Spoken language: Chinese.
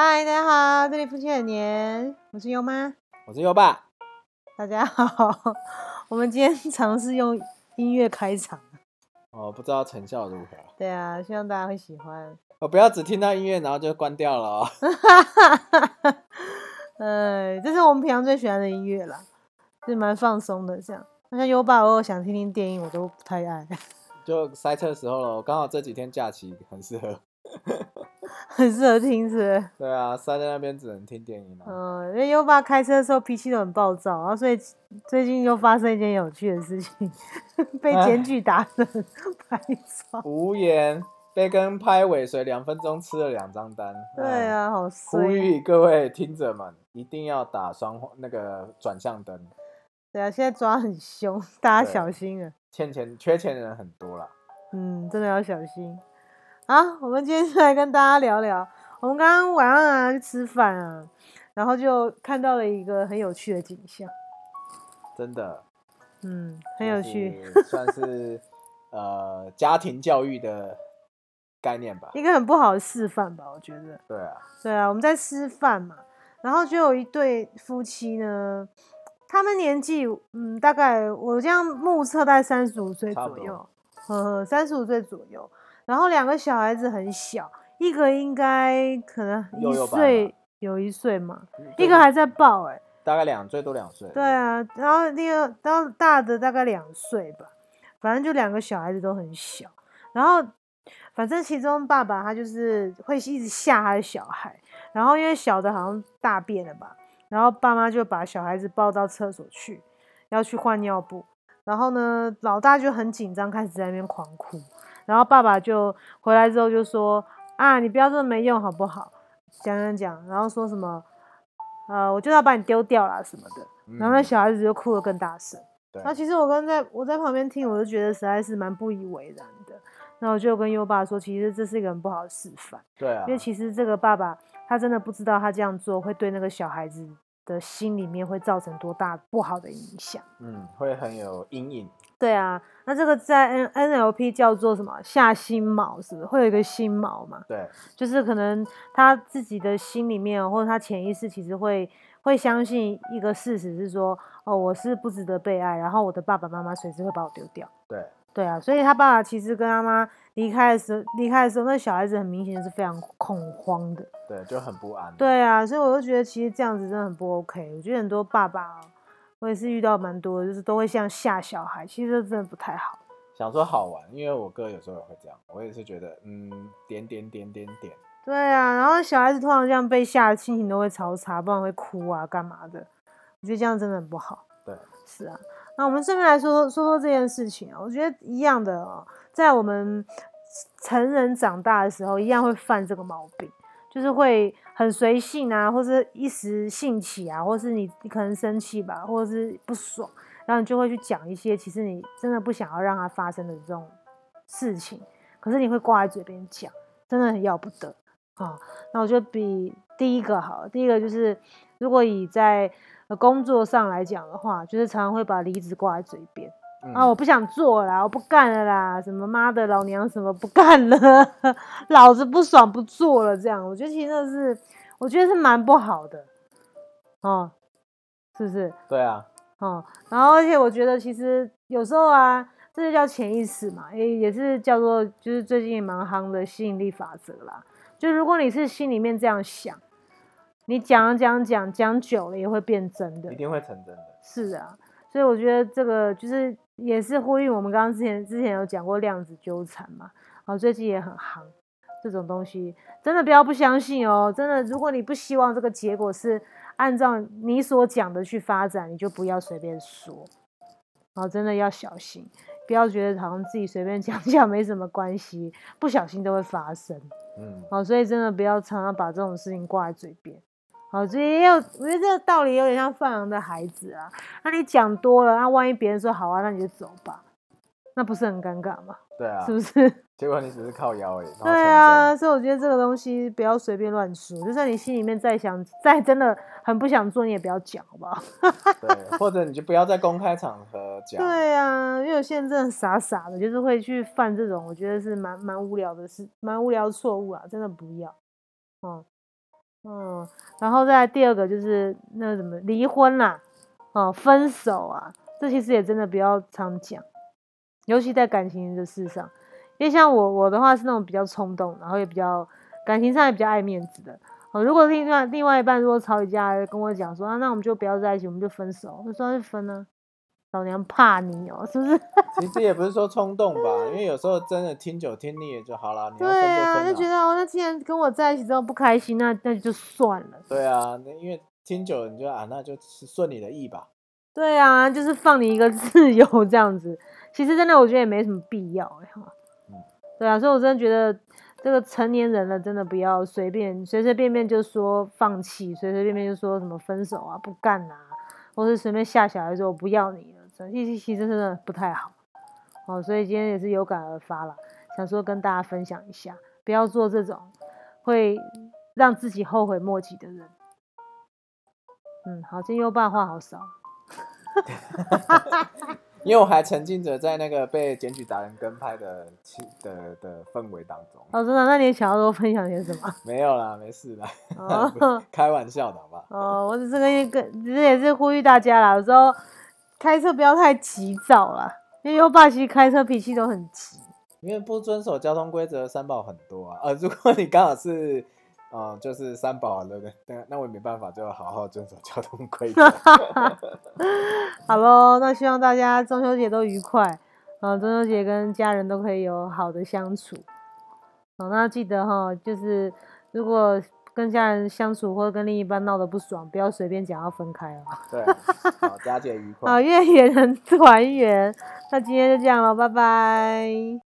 嗨，大家好，这里夫妻很年，我是优妈，我是优爸。大家好，我们今天尝试用音乐开场。哦，不知道成效如何。对啊，希望大家会喜欢。我不要只听到音乐，然后就关掉了哦。呃，这是我们平常最喜欢的音乐啦，是蛮放松的。这样，那像优爸，我想听听电影，我都不太爱。就塞车的时候了，刚好这几天假期很适合，很适合听，是？对啊，塞在那边只能听电影了。嗯，因为优爸开车的时候脾气都很暴躁，然后所以最近又发生一件有趣的事情，被检举打人拍照。无言。被跟拍尾随两分钟，吃了两张单。对啊，好呼吁各位听者们，一定要打双那个转向灯。对啊，现在抓很凶，大家小心啊！欠钱缺钱的人很多啦。嗯，真的要小心。好，我们今天就来跟大家聊聊，我们刚刚晚上啊去吃饭啊，然后就看到了一个很有趣的景象。真的。嗯，很有趣，算是呃家庭教育的。概念吧，一个很不好的示范吧，我觉得。对啊，对啊，我们在吃饭嘛，然后就有一对夫妻呢，他们年纪，嗯，大概我这样目测在三十五岁左右，呵呵，三十五岁左右。然后两个小孩子很小，一个应该可能一岁，有一岁嘛，一个还在抱，哎，大概两岁多两岁。对啊，然后那个，然后大的大概两岁吧，反正就两个小孩子都很小，然后。反正其中爸爸他就是会一直吓他的小孩，然后因为小的好像大便了吧，然后爸妈就把小孩子抱到厕所去，要去换尿布，然后呢老大就很紧张，开始在那边狂哭，然后爸爸就回来之后就说啊你不要这么没用好不好？讲讲讲，然后说什么呃我就要把你丢掉了什么的，然后那小孩子就哭得更大声。然后其实我刚在我在旁边听，我就觉得实在是蛮不以为然的。那我就跟优爸说，其实这是一个很不好的示范。对啊，因为其实这个爸爸他真的不知道他这样做会对那个小孩子的心里面会造成多大不好的影响。嗯，会很有阴影。对啊，那这个在 N NLP 叫做什么下心锚，是不是会有一个心锚嘛？对，就是可能他自己的心里面或者他潜意识其实会会相信一个事实是说，哦，我是不值得被爱，然后我的爸爸妈妈随时会把我丢掉。对。对啊，所以他爸爸其实跟他妈离开的时候，离开的时候，那小孩子很明显是非常恐慌的，对，就很不安。对啊，所以我就觉得其实这样子真的很不 OK。我觉得很多爸爸，我也是遇到蛮多，就是都会像吓小孩，其实真的不太好。想说好玩，因为我哥有时候也会这样，我也是觉得嗯，点点点点点。对啊，然后小孩子通常这样被吓，心情都会超差，不然会哭啊，干嘛的？我觉得这样真的很不好。对，是啊。那我们顺便来说说说说这件事情啊，我觉得一样的哦，在我们成人长大的时候，一样会犯这个毛病，就是会很随性啊，或是一时兴起啊，或是你你可能生气吧，或者是不爽，然后你就会去讲一些其实你真的不想要让它发生的这种事情，可是你会挂在嘴边讲，真的很要不得啊。那我就比第一个好，第一个就是如果以在工作上来讲的话，就是常常会把离职挂在嘴边啊，我不想做了，我不干了啦，什么妈的老娘什么不干了，老子不爽不做了，这样我觉得其实那是，我觉得是蛮不好的，哦，是不是？对啊，哦，然后而且我觉得其实有时候啊，这就叫潜意识嘛，也也是叫做就是最近也蛮夯的吸引力法则啦，就如果你是心里面这样想。你讲讲讲讲久了也会变真的，一定会成真的。是啊，所以我觉得这个就是也是呼吁我们刚刚之前之前有讲过量子纠缠嘛，啊，最近也很夯这种东西，真的不要不相信哦，真的，如果你不希望这个结果是按照你所讲的去发展，你就不要随便说，啊，真的要小心，不要觉得好像自己随便讲讲没什么关系，不小心都会发生。嗯，好，所以真的不要常常把这种事情挂在嘴边。好，所以有，我觉得这个道理有点像放羊的孩子啊。那你讲多了，那万一别人说好啊，那你就走吧，那不是很尴尬吗？对啊，是不是？结果你只是靠腰而已。对啊，所以我觉得这个东西不要随便乱说，就算你心里面再想，再真的很不想做，你也不要讲，好不好？对，或者你就不要在公开场合讲。对啊，因为有些人真的傻傻的，就是会去犯这种，我觉得是蛮蛮无聊的事，蛮无聊的错误啊，真的不要。嗯。嗯，然后再第二个就是那什么离婚啦，哦，分手啊，这其实也真的比较常讲，尤其在感情的事上，因为像我我的话是那种比较冲动，然后也比较感情上也比较爱面子的。哦，如果另外另外一半如果吵一架跟我讲说啊，那我们就不要在一起，我们就分手，我说就分呢，老娘怕你哦，是不是？其实也不是说冲动吧，因为有时候真的听久听腻了就好了。你要分对啊，就分啊就觉得哦，那既然跟我在一起之后不开心，那那就算了。对啊，那因为听久了你就啊，那就是顺你的意吧。对啊，就是放你一个 自由这样子。其实真的我觉得也没什么必要哎哈。嗯对啊，所以我真的觉得这个成年人了，真的不要随便随随便便就说放弃，随随便便就说什么分手啊、不干啊，或是随便吓小孩说我不要你其实其实真的不太好。哦，所以今天也是有感而发了，想说跟大家分享一下，不要做这种会让自己后悔莫及的人。嗯，好，今天优爸话好少。因为我还沉浸着在那个被检举达人跟拍的气的的氛围当中。哦，真的？那你想要多分享些什么？没有啦，没事啦，哦开玩笑的好吧？哦，我只是跟一个，只是也是呼吁大家啦，有时候开车不要太急躁啦，因为优爸其实开车脾气都很急。因为不遵守交通规则的三宝很多啊。呃，如果你刚好是，呃，就是三宝的人，那那我也没办法，就要好好遵守交通规则。好喽，那希望大家中秋节都愉快，嗯、中秋节跟家人都可以有好的相处。哦，那记得哈，就是如果跟家人相处或者跟另一半闹得不爽，不要随便讲要分开哦。对，好，佳姐 愉快。好，月圆人团圆。那今天就这样了，拜拜。